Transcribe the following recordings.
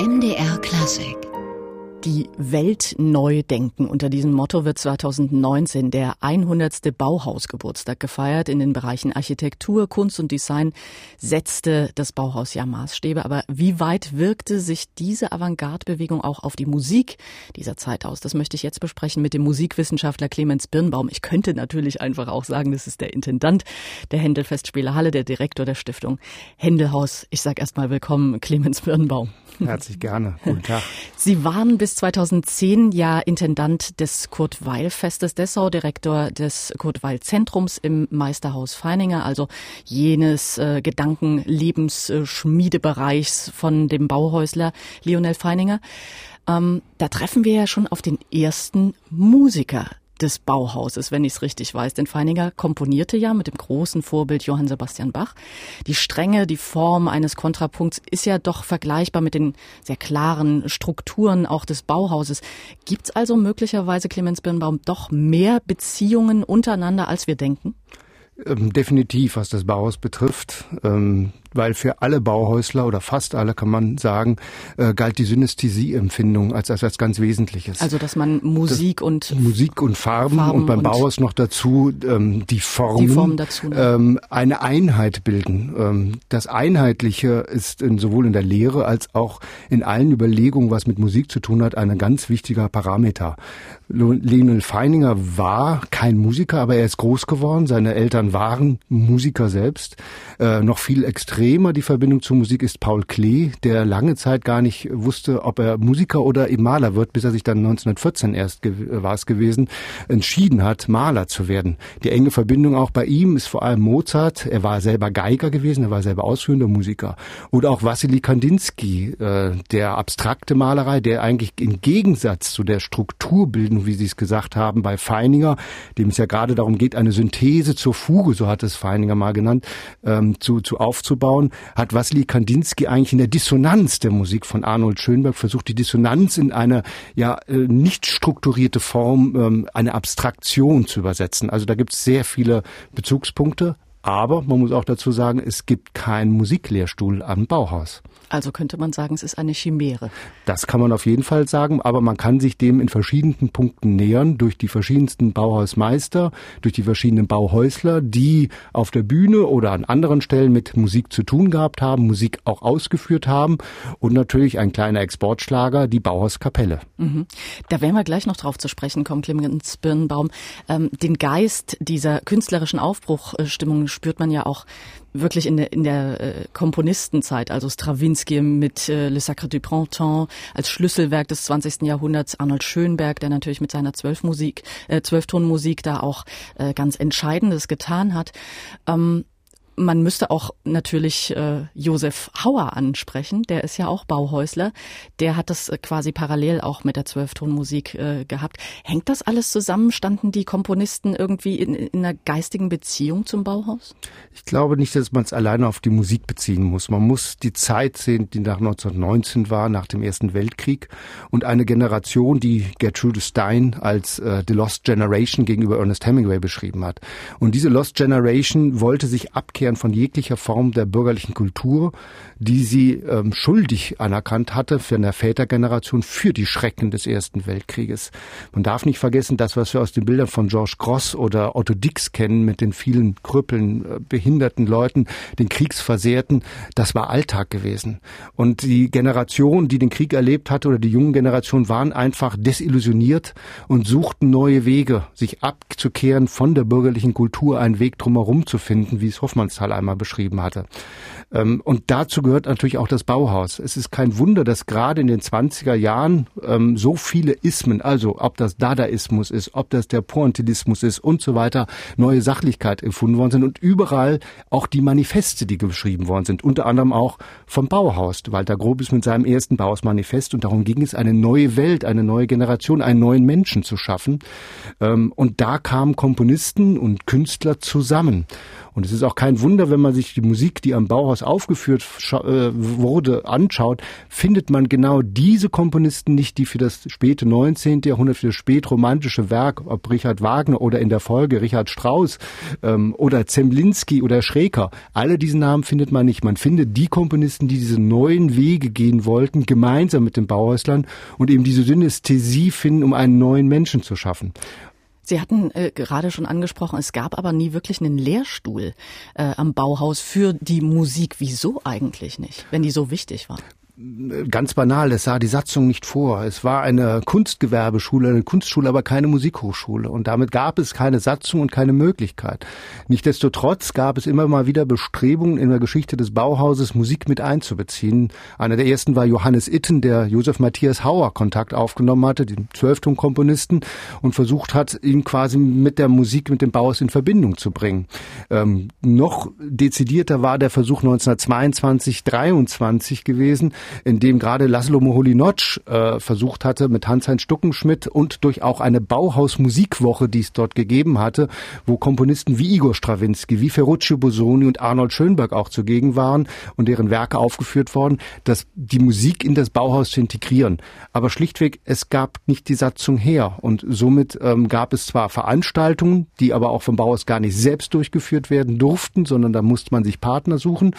MDR Klassik die Welt neu denken. Unter diesem Motto wird 2019 der 100. Bauhausgeburtstag gefeiert. In den Bereichen Architektur, Kunst und Design setzte das Bauhaus ja Maßstäbe. Aber wie weit wirkte sich diese Avantgarde-Bewegung auch auf die Musik dieser Zeit aus? Das möchte ich jetzt besprechen mit dem Musikwissenschaftler Clemens Birnbaum. Ich könnte natürlich einfach auch sagen, das ist der Intendant der Händelfestspielehalle, der Direktor der Stiftung Händelhaus. Ich sage erstmal willkommen, Clemens Birnbaum. Herzlich gerne. Guten Tag. Sie waren bis 2010 ja Intendant des Kurt-Weil-Festes Dessau, Direktor des Kurt-Weil-Zentrums im Meisterhaus Feininger, also jenes äh, Gedankenlebensschmiedebereichs von dem Bauhäusler Lionel Feininger. Ähm, da treffen wir ja schon auf den ersten Musiker des Bauhauses, wenn ich es richtig weiß. Denn Feininger komponierte ja mit dem großen Vorbild Johann Sebastian Bach. Die Strenge, die Form eines Kontrapunkts ist ja doch vergleichbar mit den sehr klaren Strukturen auch des Bauhauses. Gibt es also möglicherweise, Clemens Birnbaum, doch mehr Beziehungen untereinander, als wir denken? Ähm, definitiv, was das Bauhaus betrifft. Ähm, weil für alle Bauhäusler oder fast alle kann man sagen, äh, galt die Synästhesieempfindung als, als, als ganz Wesentliches. Also dass man Musik das, und Musik und Farben, Farben und beim und Bauhaus noch dazu ähm, die Formen die Form dazu, ne? ähm, eine Einheit bilden. Ähm, das Einheitliche ist in, sowohl in der Lehre als auch in allen Überlegungen, was mit Musik zu tun hat, ein ganz wichtiger Parameter. Lionel Feininger war kein Musiker, aber er ist groß geworden. Seine Eltern waren Musiker selbst, äh, noch viel extrem extremer die Verbindung zur Musik ist Paul Klee, der lange Zeit gar nicht wusste, ob er Musiker oder eben Maler wird, bis er sich dann 1914 erst war es gewesen, entschieden hat, Maler zu werden. Die enge Verbindung auch bei ihm ist vor allem Mozart. Er war selber Geiger gewesen, er war selber ausführender Musiker. Oder auch Wassily Kandinsky, äh, der abstrakte Malerei, der eigentlich im Gegensatz zu der Strukturbildung, wie Sie es gesagt haben, bei Feininger, dem es ja gerade darum geht, eine Synthese zur Fuge, so hat es Feininger mal genannt, ähm, zu, zu aufzubauen aufbauen, hat Wassily Kandinsky eigentlich in der Dissonanz der Musik von Arnold Schönberg versucht, die Dissonanz in eine ja äh, nicht strukturierte Form, ähm, eine Abstraktion zu übersetzen. Also da gibt es sehr viele Bezugspunkte, aber man muss auch dazu sagen, es gibt keinen Musiklehrstuhl am Bauhaus. Also könnte man sagen, es ist eine Chimäre. Das kann man auf jeden Fall sagen, aber man kann sich dem in verschiedenen Punkten nähern durch die verschiedensten Bauhausmeister, durch die verschiedenen Bauhäusler, die auf der Bühne oder an anderen Stellen mit Musik zu tun gehabt haben, Musik auch ausgeführt haben und natürlich ein kleiner Exportschlager, die Bauhauskapelle. Mhm. Da werden wir gleich noch drauf zu sprechen kommen, Clemens Birnbaum. Ähm, den Geist dieser künstlerischen Aufbruchstimmung spürt man ja auch wirklich in der, in der äh, Komponistenzeit, also Stravinsky mit äh, Le Sacre du Printemps als Schlüsselwerk des 20. Jahrhunderts, Arnold Schönberg, der natürlich mit seiner Zwölfmusik, äh, Zwölftonmusik da auch äh, ganz Entscheidendes getan hat. Ähm, man müsste auch natürlich äh, Josef Hauer ansprechen, der ist ja auch Bauhäusler. Der hat das äh, quasi parallel auch mit der Zwölftonmusik äh, gehabt. Hängt das alles zusammen? Standen die Komponisten irgendwie in, in einer geistigen Beziehung zum Bauhaus? Ich glaube nicht, dass man es alleine auf die Musik beziehen muss. Man muss die Zeit sehen, die nach 1919 war, nach dem Ersten Weltkrieg und eine Generation, die Gertrude Stein als äh, The Lost Generation gegenüber Ernest Hemingway beschrieben hat. Und diese Lost Generation wollte sich abkehren Abkehren von jeglicher Form der bürgerlichen Kultur, die sie ähm, schuldig anerkannt hatte für eine Vätergeneration für die Schrecken des Ersten Weltkrieges. Man darf nicht vergessen, das, was wir aus den Bildern von George Gross oder Otto Dix kennen, mit den vielen Krüppeln, äh, behinderten Leuten, den Kriegsversehrten, das war Alltag gewesen. Und die Generation, die den Krieg erlebt hatte, oder die jungen Generation, waren einfach desillusioniert und suchten neue Wege, sich abzukehren von der bürgerlichen Kultur, einen Weg drumherum zu finden, wie es Hoffmanns Kristall einmal beschrieben hatte. Ähm, und dazu gehört natürlich auch das Bauhaus. Es ist kein Wunder, dass gerade in den 20er Jahren ähm, so viele Ismen, also ob das Dadaismus ist, ob das der Pointillismus ist und so weiter, neue Sachlichkeit erfunden worden sind und überall auch die Manifeste, die geschrieben worden sind, unter anderem auch vom Bauhaus. Walter Gropius mit seinem ersten Bauhausmanifest und darum ging es, eine neue Welt, eine neue Generation, einen neuen Menschen zu schaffen. Ähm, und da kamen Komponisten und Künstler zusammen. Und es ist auch kein Wunder, wenn man sich die Musik, die am Bauhaus aufgeführt äh, wurde, anschaut, findet man genau diese Komponisten nicht, die für das späte 19. Jahrhundert, für das spätromantische Werk, ob Richard Wagner oder in der Folge Richard Strauss ähm, oder Zemlinski oder Schreker, alle diese Namen findet man nicht. Man findet die Komponisten, die diese neuen Wege gehen wollten, gemeinsam mit den Bauhäuslern und eben diese Synästhesie finden, um einen neuen Menschen zu schaffen. Sie hatten äh, gerade schon angesprochen, es gab aber nie wirklich einen Lehrstuhl äh, am Bauhaus für die Musik. Wieso eigentlich nicht, wenn die so wichtig war? Ganz banal, es sah die Satzung nicht vor. Es war eine Kunstgewerbeschule, eine Kunstschule, aber keine Musikhochschule. Und damit gab es keine Satzung und keine Möglichkeit. Nichtsdestotrotz gab es immer mal wieder Bestrebungen in der Geschichte des Bauhauses, Musik mit einzubeziehen. Einer der ersten war Johannes Itten, der Josef Matthias Hauer Kontakt aufgenommen hatte, den Zwölftonkomponisten, und versucht hat, ihn quasi mit der Musik, mit dem Bauhaus in Verbindung zu bringen. Ähm, noch dezidierter war der Versuch 1922, 23 gewesen, in dem gerade Laszlo Moholy-Nagy äh, versucht hatte, mit Hans-Heinz Stuckenschmidt und durch auch eine Bauhaus-Musikwoche, die es dort gegeben hatte, wo Komponisten wie Igor Strawinski, wie Ferruccio Bosoni und Arnold Schönberg auch zugegen waren und deren Werke aufgeführt worden, dass die Musik in das Bauhaus zu integrieren. Aber schlichtweg, es gab nicht die Satzung her und somit ähm, gab es zwar Veranstaltungen, die aber auch vom Bauhaus gar nicht selbst durchgeführt werden durften, sondern da musste man sich Partner suchen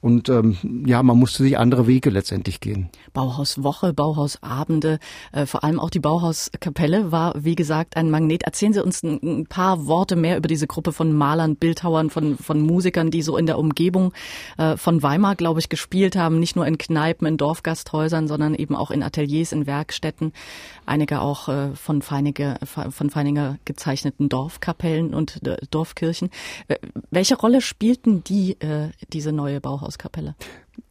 und ähm, ja, man musste sich andere Wege letztendlich letztendlich gehen. Bauhauswoche, Bauhausabende, äh, vor allem auch die Bauhauskapelle war, wie gesagt, ein Magnet. Erzählen Sie uns ein, ein, paar Worte mehr über diese Gruppe von Malern, Bildhauern, von, von Musikern, die so in der Umgebung äh, von Weimar, glaube ich, gespielt haben, nicht nur in Kneipen, in Dorfgasthäusern, sondern eben auch in Ateliers, in Werkstätten, einige auch äh, von, Feinige, von Feininger gezeichneten Dorfkapellen und äh, Dorfkirchen. Äh, welche Rolle spielten die, äh, diese neue Bauhauskapelle?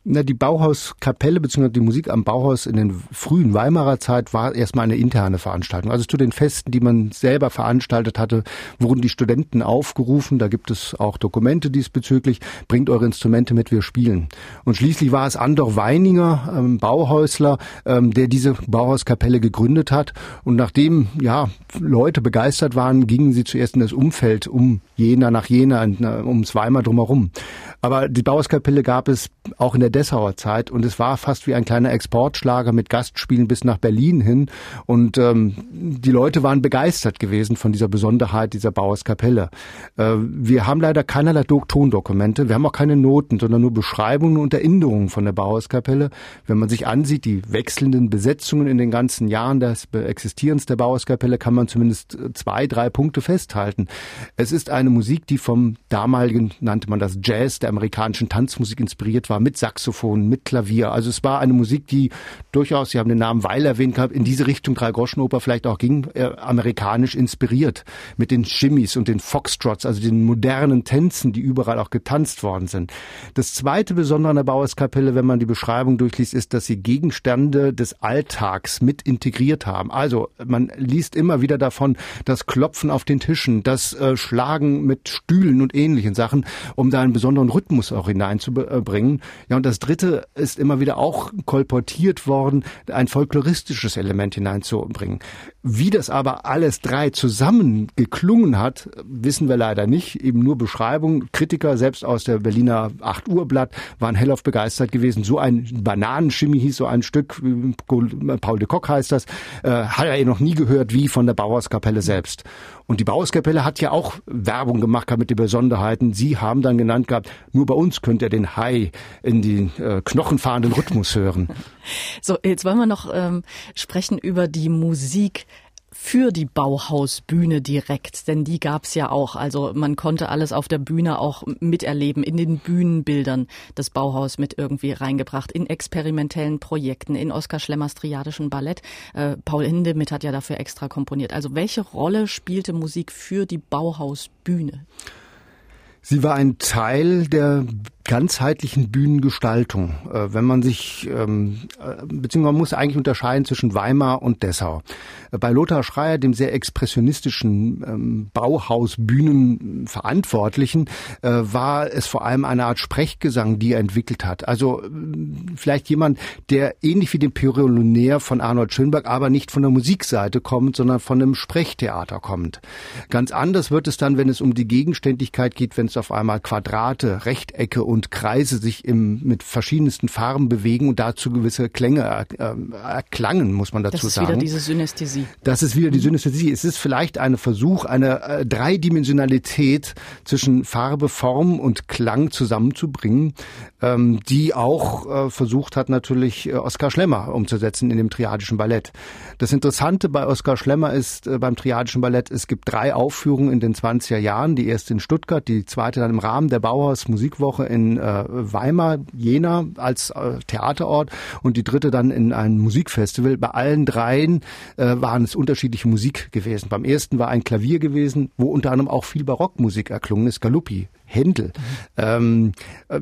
Na, die Bauhauskapelle bzw. die Musik am Bauhaus in den frühen Weimarer Zeit war erstmal eine interne Veranstaltung. Also zu den Festen, die man selber veranstaltet hatte, wurden die Studenten aufgerufen. Da gibt es auch Dokumente diesbezüglich. Bringt eure Instrumente mit, wir spielen. Und schließlich war es Andor Weininger, ähm, Bauhäusler, ähm, der diese Bauhauskapelle gegründet hat. Und nachdem ja Leute begeistert waren, gingen sie zuerst in das Umfeld um Jena nach Jena, ums Weimar drumherum. Aber die Bauhauskapelle gab es auch in der Dessauer Zeit und es war fast wie ein kleiner Exportschlager mit Gastspielen bis nach Berlin hin und ähm, die Leute waren begeistert gewesen von dieser Besonderheit dieser Bauerskapelle. Äh, wir haben leider keinerlei Tondokumente, wir haben auch keine Noten, sondern nur Beschreibungen und Erinnerungen von der Bauerskapelle. Wenn man sich ansieht, die wechselnden Besetzungen in den ganzen Jahren des Existierens der Bauerskapelle, kann man zumindest zwei, drei Punkte festhalten. Es ist eine Musik, die vom damaligen, nannte man das Jazz, der amerikanischen Tanzmusik inspiriert war, mit Saxophon, mit Klavier. Also es war eine Musik, die durchaus, Sie haben den Namen Weil erwähnt gehabt, in diese Richtung Dreigroschenoper vielleicht auch ging, äh, amerikanisch inspiriert. Mit den Shimmies und den Foxtrots, also den modernen Tänzen, die überall auch getanzt worden sind. Das zweite Besondere an der Bauerskapelle, wenn man die Beschreibung durchliest, ist, dass sie Gegenstände des Alltags mit integriert haben. Also man liest immer wieder davon, das Klopfen auf den Tischen, das äh, Schlagen mit Stühlen und ähnlichen Sachen, um da einen besonderen Rhythmus auch hineinzubringen. Ja, und das dritte ist immer wieder auch kolportiert worden, ein folkloristisches Element hineinzubringen. Wie das aber alles drei zusammen geklungen hat, wissen wir leider nicht. Eben nur Beschreibungen. Kritiker, selbst aus der Berliner 8 Uhr Blatt, waren hellauf begeistert gewesen. So ein Bananenschimmi hieß so ein Stück, Paul de Kock heißt das, äh, hat er noch nie gehört wie von der Bauerskapelle selbst. Und die Bauerskapelle hat ja auch Werbung gemacht mit den Besonderheiten. Sie haben dann genannt gehabt, nur bei uns könnt ihr den Hai in den äh, knochenfahrenden Rhythmus hören. So, jetzt wollen wir noch ähm, sprechen über die Musik für die Bauhausbühne direkt, denn die gab's ja auch. Also man konnte alles auf der Bühne auch miterleben, in den Bühnenbildern das Bauhaus mit irgendwie reingebracht, in experimentellen Projekten, in Oskar Schlemmers triadischen Ballett. Äh, Paul Hindemith hat ja dafür extra komponiert. Also welche Rolle spielte Musik für die Bauhausbühne? Sie war ein Teil der ganzheitlichen Bühnengestaltung. Äh, wenn man sich, ähm, äh, beziehungsweise man muss eigentlich unterscheiden zwischen Weimar und Dessau. Äh, bei Lothar Schreier, dem sehr expressionistischen ähm, Bauhaus-Bühnenverantwortlichen, war es vor allem eine Art Sprechgesang, die er entwickelt hat. Also vielleicht jemand, der ähnlich wie den Pyronär von Arnold Schönberg, aber nicht von der Musikseite kommt, sondern von einem Sprechtheater kommt. Ganz anders wird es dann, wenn es um die Gegenständigkeit geht, wenn es auf einmal Quadrate, Rechtecke und Kreise sich im, mit verschiedensten Farben bewegen und dazu gewisse Klänge äh, erklangen, muss man dazu sagen. Das ist sagen. wieder diese Synästhesie. Das ist wieder die Synästhesie. Es ist vielleicht ein Versuch, eine äh, Dreidimensionalität zwischen Farbe, Form und Klang zusammenzubringen, ähm, die auch äh, versucht hat, natürlich Oskar Schlemmer umzusetzen in dem Triadischen Ballett. Das Interessante bei Oskar Schlemmer ist beim Triadischen Ballett, es gibt drei Aufführungen in den 20er Jahren. Die erste in Stuttgart, die zweite dann im Rahmen der Bauhaus Musikwoche in in äh, Weimar, Jena als äh, Theaterort und die dritte dann in einem Musikfestival. Bei allen dreien äh, waren es unterschiedliche Musik gewesen. Beim ersten war ein Klavier gewesen, wo unter anderem auch viel Barockmusik erklungen ist, Galuppi, Händel. Mhm. Ähm, äh,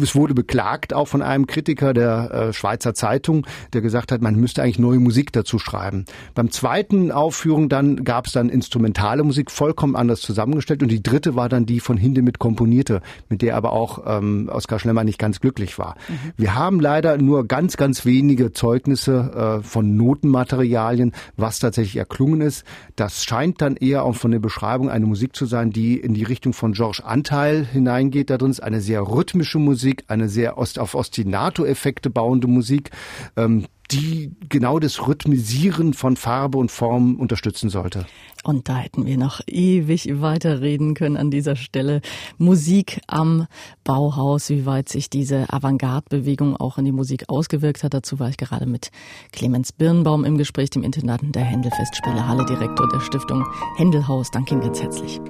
es wurde beklagt auch von einem Kritiker der äh, Schweizer Zeitung, der gesagt hat, man müsste eigentlich neue Musik dazu schreiben. Beim zweiten Aufführung dann gab es dann instrumentale Musik, vollkommen anders zusammengestellt. Und die dritte war dann die von Hindemith komponierte, mit der aber auch ähm, Oskar Schlemmer nicht ganz glücklich war. Mhm. Wir haben leider nur ganz, ganz wenige Zeugnisse äh, von Notenmaterialien, was tatsächlich erklungen ist. Das scheint dann eher auch von der Beschreibung eine Musik zu sein, die in die Richtung von Georges Anteil hineingeht. Da drin ist eine sehr rhythmische Musik eine sehr ost auf Ostinato-Effekte bauende Musik, ähm, die genau das Rhythmisieren von Farbe und Form unterstützen sollte. Und da hätten wir noch ewig weiterreden können an dieser Stelle. Musik am Bauhaus, wie weit sich diese Avantgarde-Bewegung auch in die Musik ausgewirkt hat. Dazu war ich gerade mit Clemens Birnbaum im Gespräch, dem Intendanten der Händel-Festspiele Halle, Direktor der Stiftung Händelhaus. Danke Ihnen ganz herzlich.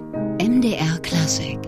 MDR Klassik